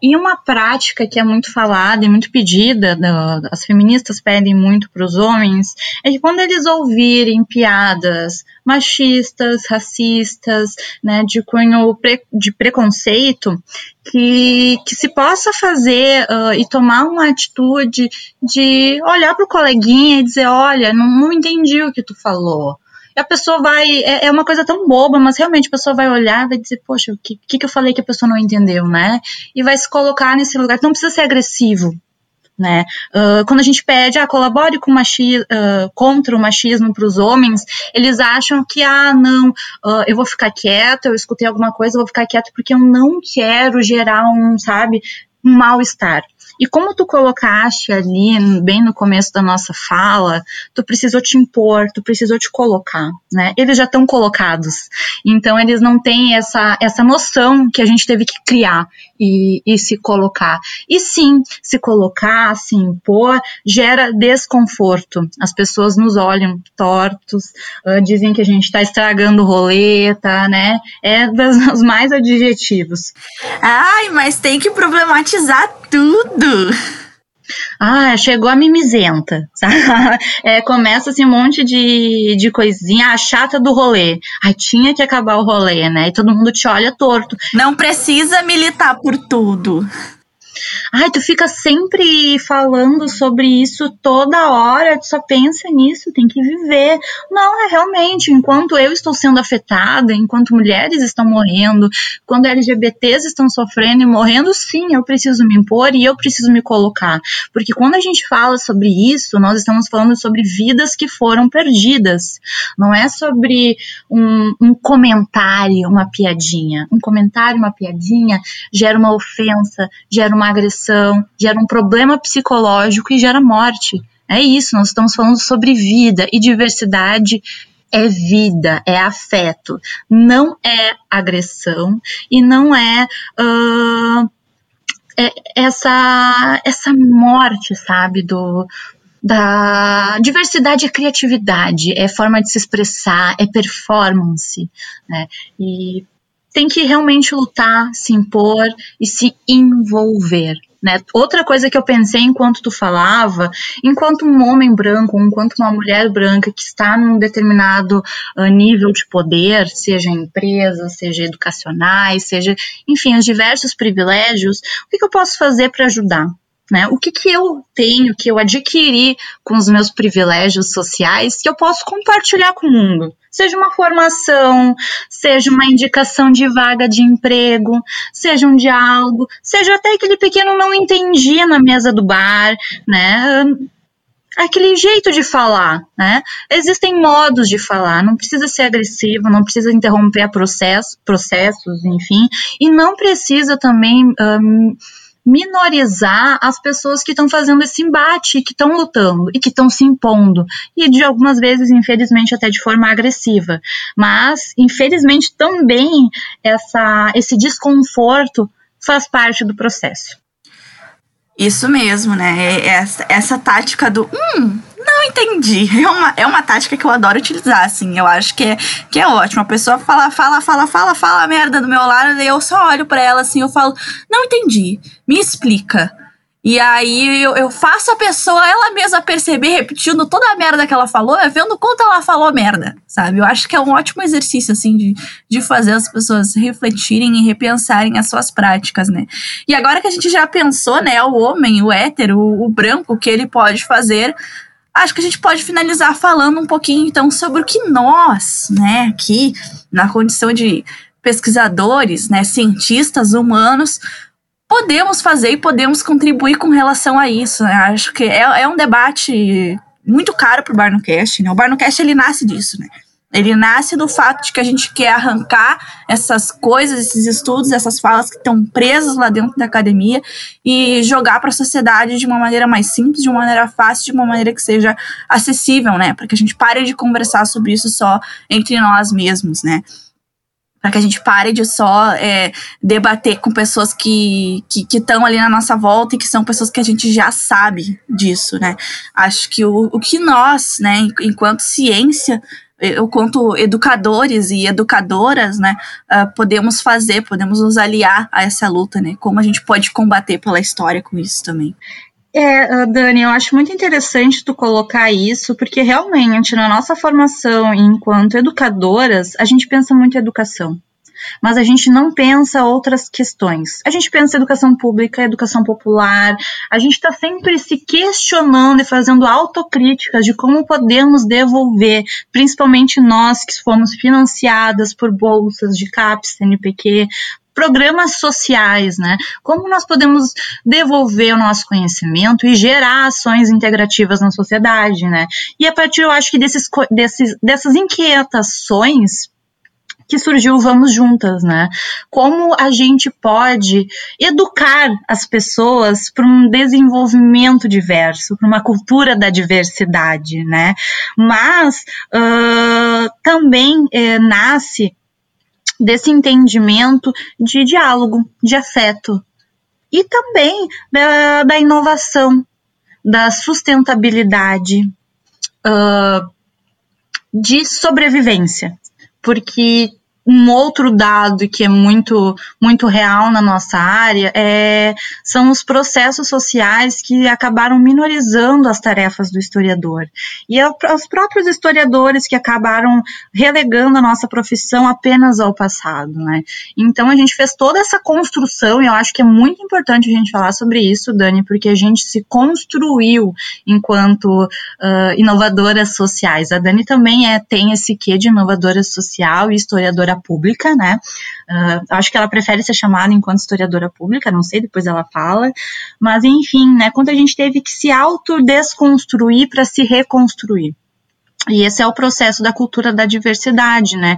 B: E uma prática que é muito falada e muito pedida, as feministas pedem muito para os homens, é que quando eles ouvirem piadas machistas, racistas, né, de cunho pre, de preconceito, que, que se possa fazer uh, e tomar uma atitude de olhar para o coleguinha e dizer, olha, não, não entendi o que tu falou a pessoa vai. É, é, uma coisa tão boba, mas realmente a pessoa vai olhar vai dizer, poxa, o que, que, que eu falei que a pessoa não entendeu, né? E vai se colocar nesse lugar. Não precisa ser agressivo. Né? Uh, quando a gente pede, ah, colabore com machi uh, contra o machismo para os homens, eles acham que, ah, não, uh, eu vou ficar quieto, eu escutei alguma coisa, eu vou ficar quieto porque eu não quero gerar um, sabe, um mal-estar. E como tu colocaste ali, bem no começo da nossa fala, tu precisou te impor, tu precisou te colocar, né? Eles já estão colocados. Então, eles não têm essa, essa noção que a gente teve que criar e, e se colocar. E sim, se colocar, se impor, gera desconforto. As pessoas nos olham tortos, uh, dizem que a gente está estragando o rolê, tá, né? É dos mais adjetivos.
A: Ai, mas tem que problematizar tudo.
B: Ah, chegou a mimizenta. É, começa assim um monte de, de coisinha, a chata do rolê. Ai, tinha que acabar o rolê, né? E todo mundo te olha torto.
A: Não precisa militar por tudo.
B: Ai, tu fica sempre falando sobre isso toda hora, tu só pensa nisso, tem que viver. Não, é realmente, enquanto eu estou sendo afetada, enquanto mulheres estão morrendo, quando LGBTs estão sofrendo e morrendo, sim, eu preciso me impor e eu preciso me colocar. Porque quando a gente fala sobre isso, nós estamos falando sobre vidas que foram perdidas. Não é sobre um, um comentário, uma piadinha. Um comentário, uma piadinha gera uma ofensa, gera uma agressão, gera um problema psicológico e gera morte. É isso, nós estamos falando sobre vida e diversidade é vida, é afeto, não é agressão e não é, uh, é essa, essa morte, sabe, do, da diversidade é criatividade, é forma de se expressar, é performance, né? E tem que realmente lutar, se impor e se envolver. Né? Outra coisa que eu pensei enquanto tu falava, enquanto um homem branco, enquanto uma mulher branca que está num determinado uh, nível de poder, seja em empresas, seja educacionais, seja, enfim, os diversos privilégios, o que, que eu posso fazer para ajudar? Né? O que, que eu tenho, que eu adquiri com os meus privilégios sociais que eu posso compartilhar com o mundo? Seja uma formação, seja uma indicação de vaga de emprego, seja um diálogo, seja até aquele pequeno não entendi na mesa do bar, né? aquele jeito de falar, né? Existem modos de falar, não precisa ser agressivo, não precisa interromper processo, processos, enfim, e não precisa também um, minorizar as pessoas que estão fazendo esse embate, que estão lutando e que estão se impondo. E de algumas vezes, infelizmente, até de forma agressiva. Mas, infelizmente, também essa, esse desconforto faz parte do processo.
A: Isso mesmo, né? Essa, essa tática do hum, não entendi. É uma, é uma tática que eu adoro utilizar, assim. Eu acho que é, que é ótimo. A pessoa fala, fala, fala, fala, fala merda do meu lado, e eu só olho para ela assim, eu falo, não entendi. Me explica. E aí eu, eu, faço a pessoa ela mesma perceber, repetindo toda a merda que ela falou, vendo quanto ela falou merda, sabe? Eu acho que é um ótimo exercício, assim, de, de fazer as pessoas refletirem e repensarem as suas práticas, né? E agora que a gente já pensou, né, o homem, o hétero, o, o branco, o que ele pode fazer acho que a gente pode finalizar falando um pouquinho então sobre o que nós, né, aqui na condição de pesquisadores, né, cientistas humanos, podemos fazer e podemos contribuir com relação a isso. Né? Acho que é, é um debate muito caro para o Barnocast, né? O Barnocast ele nasce disso, né? Ele nasce do fato de que a gente quer arrancar essas coisas, esses estudos, essas falas que estão presas lá dentro da academia e jogar para a sociedade de uma maneira mais simples, de uma maneira fácil, de uma maneira que seja acessível, né? Para que a gente pare de conversar sobre isso só entre nós mesmos, né? Para que a gente pare de só é, debater com pessoas que estão ali na nossa volta e que são pessoas que a gente já sabe disso, né? Acho que o, o que nós, né, enquanto ciência, eu conto educadores e educadoras, né, uh, podemos fazer, podemos nos aliar a essa luta, né? Como a gente pode combater pela história com isso também.
B: É, Dani, eu acho muito interessante tu colocar isso, porque realmente na nossa formação enquanto educadoras, a gente pensa muito em educação mas a gente não pensa outras questões. A gente pensa educação pública, educação popular, a gente está sempre se questionando e fazendo autocríticas de como podemos devolver, principalmente nós que fomos financiadas por bolsas de CAPES, CNPq, programas sociais, né? Como nós podemos devolver o nosso conhecimento e gerar ações integrativas na sociedade, né? E a partir, eu acho que desses, desses, dessas inquietações que surgiu Vamos Juntas, né? Como a gente pode educar as pessoas para um desenvolvimento diverso, para uma cultura da diversidade, né? Mas uh, também eh, nasce desse entendimento de diálogo, de afeto. E também da, da inovação, da sustentabilidade, uh, de sobrevivência, porque um outro dado que é muito, muito real na nossa área é, são os processos sociais que acabaram minorizando as tarefas do historiador. E é os próprios historiadores que acabaram relegando a nossa profissão apenas ao passado. Né? Então a gente fez toda essa construção, e eu acho que é muito importante a gente falar sobre isso, Dani, porque a gente se construiu enquanto uh, inovadoras sociais. A Dani também é, tem esse quê de inovadora social e historiadora historiadora pública, né? Uh, acho que ela prefere ser chamada enquanto historiadora pública, não sei, depois ela fala. Mas, enfim, né? Quando a gente teve que se autodesconstruir para se reconstruir. E esse é o processo da cultura da diversidade, né?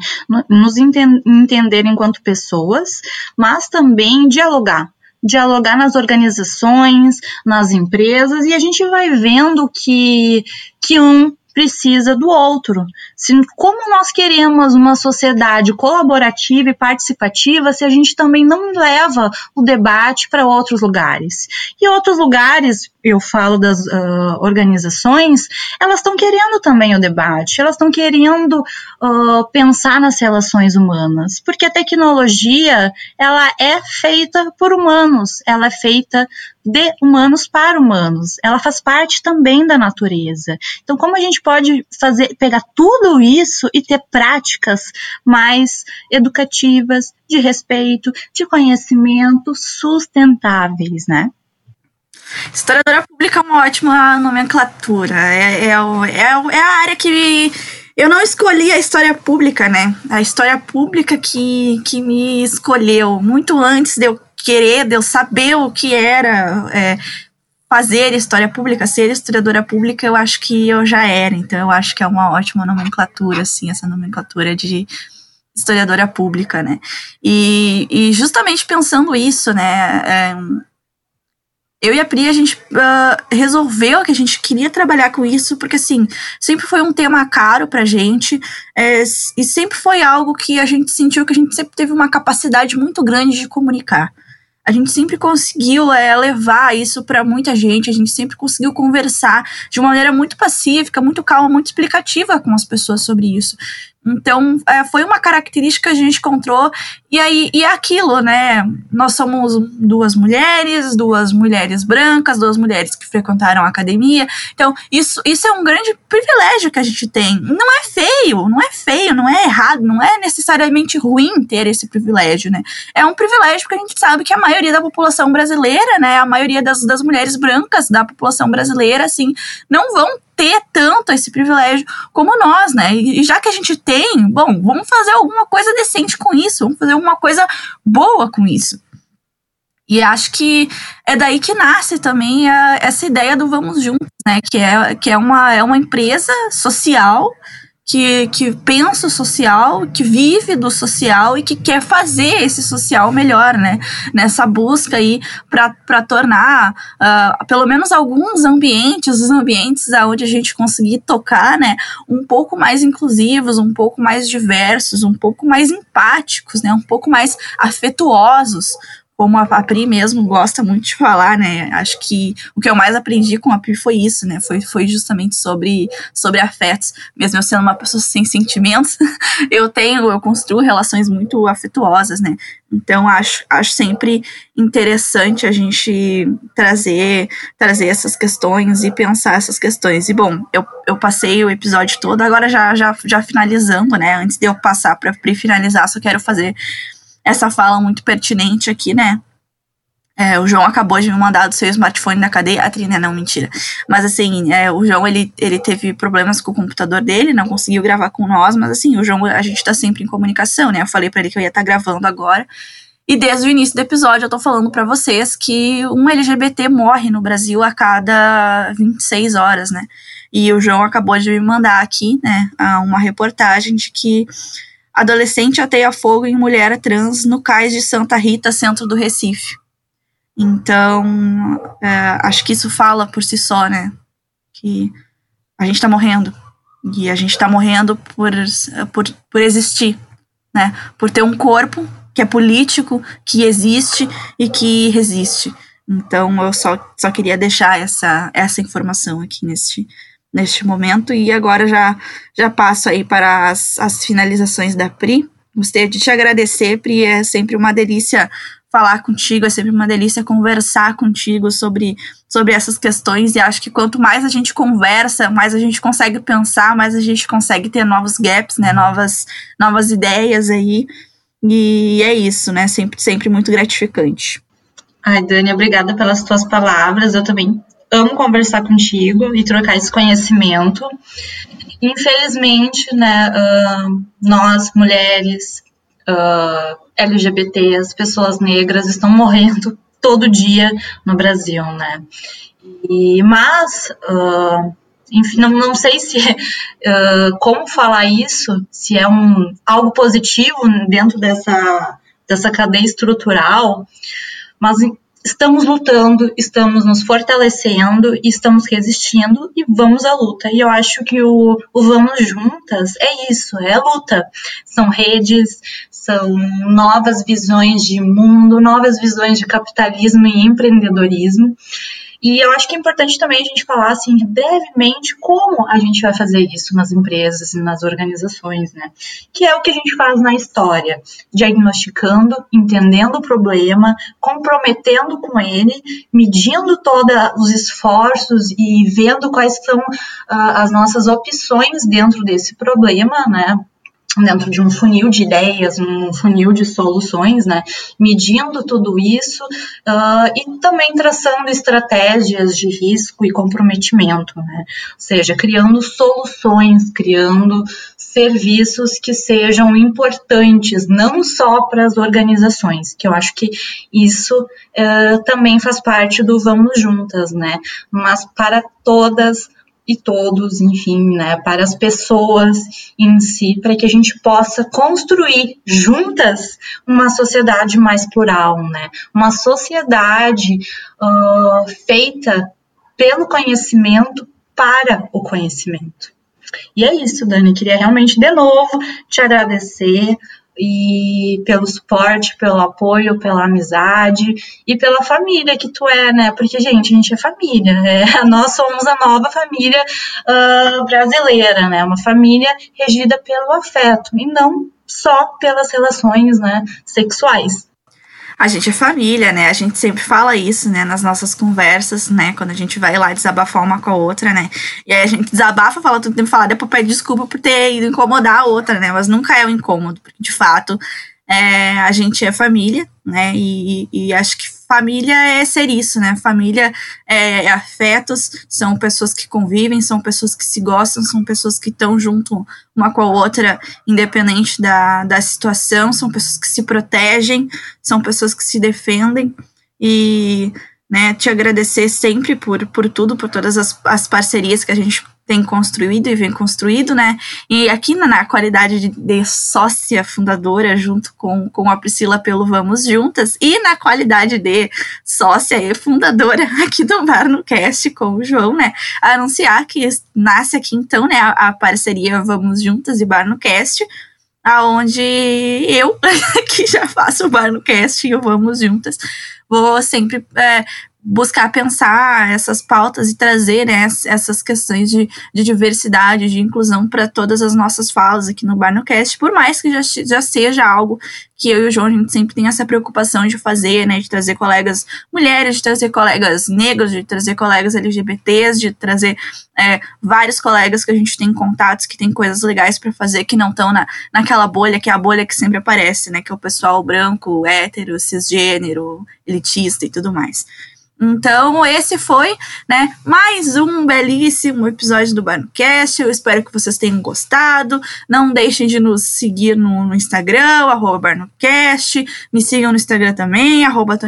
B: Nos entender enquanto pessoas, mas também dialogar dialogar nas organizações, nas empresas, e a gente vai vendo que, que um precisa do outro. Se, como nós queremos uma sociedade colaborativa e participativa se a gente também não leva o debate para outros lugares? E outros lugares, eu falo das uh, organizações, elas estão querendo também o debate, elas estão querendo uh, pensar nas relações humanas, porque a tecnologia ela é feita por humanos, ela é feita de humanos para humanos. Ela faz parte também da natureza. Então, como a gente pode fazer, pegar tudo isso e ter práticas mais educativas, de respeito, de conhecimento sustentáveis, né?
A: Historiadora pública é uma ótima nomenclatura. É, é, é, é a área que eu não escolhi a história pública, né? A história pública que, que me escolheu muito antes de eu querer, de eu saber o que era é, fazer história pública, ser historiadora pública, eu acho que eu já era. Então, eu acho que é uma ótima nomenclatura, assim, essa nomenclatura de historiadora pública, né? E, e justamente pensando isso, né? É, eu e a Pri, a gente uh, resolveu que a gente queria trabalhar com isso, porque, assim, sempre foi um tema caro pra gente, é, e sempre foi algo que a gente sentiu que a gente sempre teve uma capacidade muito grande de comunicar a gente sempre conseguiu é, levar isso para muita gente, a gente sempre conseguiu conversar de uma maneira muito pacífica, muito calma, muito explicativa com as pessoas sobre isso. Então, é, foi uma característica que a gente encontrou. E aí, e é aquilo, né? Nós somos duas mulheres, duas mulheres brancas, duas mulheres que frequentaram a academia. Então, isso, isso é um grande privilégio que a gente tem. Não é feio, não é feio, não é errado, não é necessariamente ruim ter esse privilégio, né? É um privilégio porque a gente sabe que a maioria da população brasileira, né? A maioria das, das mulheres brancas da população brasileira, assim, não vão ter tanto esse privilégio como nós, né? E já que a gente tem, bom, vamos fazer alguma coisa decente com isso, vamos fazer alguma coisa boa com isso. E acho que é daí que nasce também a, essa ideia do Vamos Juntos, né? Que é, que é, uma, é uma empresa social que, que pensa o social, que vive do social e que quer fazer esse social melhor, né? Nessa busca aí para tornar uh, pelo menos alguns ambientes, os ambientes onde a gente conseguir tocar, né? Um pouco mais inclusivos, um pouco mais diversos, um pouco mais empáticos, né? Um pouco mais afetuosos como a, Pri mesmo gosta muito de falar, né? Acho que o que eu mais aprendi com a Pri foi isso, né? Foi, foi justamente sobre, sobre afetos. Mesmo eu sendo uma pessoa sem sentimentos, eu tenho, eu construo relações muito afetuosas, né? Então acho, acho sempre interessante a gente trazer, trazer essas questões e pensar essas questões. E bom, eu, eu passei o episódio todo, agora já, já, já finalizando, né? Antes de eu passar para finalizar, só quero fazer essa fala muito pertinente aqui, né? É, o João acabou de me mandar do seu smartphone da cadeia. A Trina, não, mentira. Mas assim, é, o João ele, ele teve problemas com o computador dele, não conseguiu gravar com nós, mas assim, o João, a gente tá sempre em comunicação, né? Eu falei para ele que eu ia estar tá gravando agora. E desde o início do episódio eu tô falando para vocês que um LGBT morre no Brasil a cada 26 horas, né? E o João acabou de me mandar aqui, né, uma reportagem de que Adolescente ateia fogo em mulher trans no cais de Santa Rita, centro do Recife. Então, é, acho que isso fala por si só, né? Que a gente tá morrendo. E a gente tá morrendo por, por, por existir, né? Por ter um corpo que é político, que existe e que resiste. Então, eu só, só queria deixar essa, essa informação aqui neste, neste momento. E agora já, já passo aí para as, as finalizações da Pri. Gostaria de te agradecer, Pri. É sempre uma delícia falar contigo, é sempre uma delícia conversar contigo sobre, sobre essas questões. E acho que quanto mais a gente conversa, mais a gente consegue pensar, mais a gente consegue ter novos gaps, né? Novas, novas ideias aí. E é isso, né? Sempre, sempre muito gratificante.
B: Ai, Dani, obrigada pelas tuas palavras. Eu também amo conversar contigo e trocar esse conhecimento. Infelizmente, né, uh, nós, mulheres, uh, LGBTs, pessoas negras, estão morrendo todo dia no Brasil, né? E, mas, uh, enfim, não, não sei se uh, como falar isso, se é um algo positivo dentro dessa, dessa cadeia estrutural, mas estamos lutando, estamos nos fortalecendo, estamos resistindo e vamos à luta. E eu acho que o, o Vamos Juntas é isso, é luta. São redes, são novas visões de mundo, novas visões de capitalismo e empreendedorismo. E eu acho que é importante também a gente falar, assim, brevemente como a gente vai fazer isso nas empresas e nas organizações, né? Que é o que a gente faz na história, diagnosticando, entendendo o problema, comprometendo com ele, medindo todos os esforços e vendo quais são uh, as nossas opções dentro desse problema, né? Dentro de um funil de ideias, um funil de soluções, né? Medindo tudo isso uh, e também traçando estratégias de risco e comprometimento, né? Ou seja, criando soluções, criando serviços que sejam importantes não só para as organizações, que eu acho que isso uh, também faz parte do vamos juntas, né? Mas para todas e todos, enfim, né, para as pessoas em si, para que a gente possa construir juntas uma sociedade mais plural, né, uma sociedade uh, feita pelo conhecimento para o conhecimento. E é isso, Dani. Queria realmente de novo te agradecer e pelo suporte, pelo apoio, pela amizade e pela família que tu é, né? Porque, gente, a gente é família, né? Nós somos a nova família uh, brasileira, né? Uma família regida pelo afeto e não só pelas relações, né, sexuais
A: a gente é família, né? A gente sempre fala isso, né, nas nossas conversas, né? Quando a gente vai lá desabafar uma com a outra, né? E aí a gente desabafa, fala tudo tempo, fala, depois pede desculpa por ter ido incomodar a outra, né? Mas nunca é um incômodo, porque de fato é, a gente é família, né? E, e, acho que família é ser isso, né? Família é, é, afetos, são pessoas que convivem, são pessoas que se gostam, são pessoas que estão junto uma com a outra, independente da, da situação, são pessoas que se protegem, são pessoas que se defendem. E né, te agradecer sempre por, por tudo, por todas as, as parcerias que a gente tem construído e vem construído, né? E aqui na, na qualidade de, de, sócia fundadora, junto com, com a Priscila pelo Vamos Juntas, e na qualidade de sócia e fundadora aqui do Bar no Cast com o João, né? Anunciar que nasce aqui então, né, a, a parceria Vamos Juntas e Bar no Cast, aonde eu, que já faço o Bar no Cast e o Vamos Juntas, vou sempre é, buscar pensar essas pautas e trazer né, essas questões de, de diversidade, de inclusão para todas as nossas falas aqui no BarnoCast, por mais que já, já seja algo que eu e o João a gente sempre tem essa preocupação de fazer, né, de trazer colegas mulheres, de trazer colegas negros, de trazer colegas LGBTs, de trazer é, vários colegas que a gente tem contatos, que tem coisas legais para fazer, que não estão na, naquela bolha, que é a bolha que sempre aparece, né, que é o pessoal branco, hétero, cisgênero, elitista e tudo mais. Então, esse foi, né, mais um belíssimo episódio do Barncast. Eu espero que vocês tenham gostado. Não deixem de nos seguir no, no Instagram, arroba Barnocast. Me sigam no Instagram também, arroba.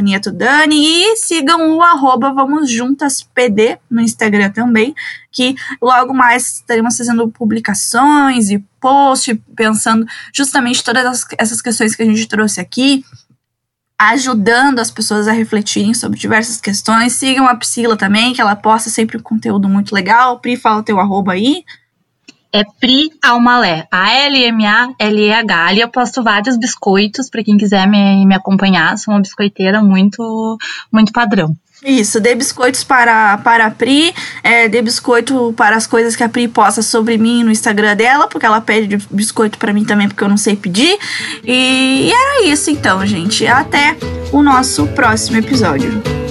A: E sigam o arroba Vamos Juntas PD no Instagram também, que logo mais estaremos fazendo publicações e posts, pensando justamente todas essas questões que a gente trouxe aqui ajudando as pessoas a refletirem sobre diversas questões. Sigam a Priscila também, que ela posta sempre um conteúdo muito legal. Pri, fala teu arroba aí.
B: É Pri Almalé, A-L-M-A-L-E-H. Ali eu posto vários biscoitos para quem quiser me, me acompanhar. Sou uma biscoiteira muito, muito padrão.
A: Isso, dê biscoitos para, para a Pri, é, dê biscoito para as coisas que a Pri posta sobre mim no Instagram dela, porque ela pede biscoito para mim também, porque eu não sei pedir. E, e era isso então, gente. Até o nosso próximo episódio.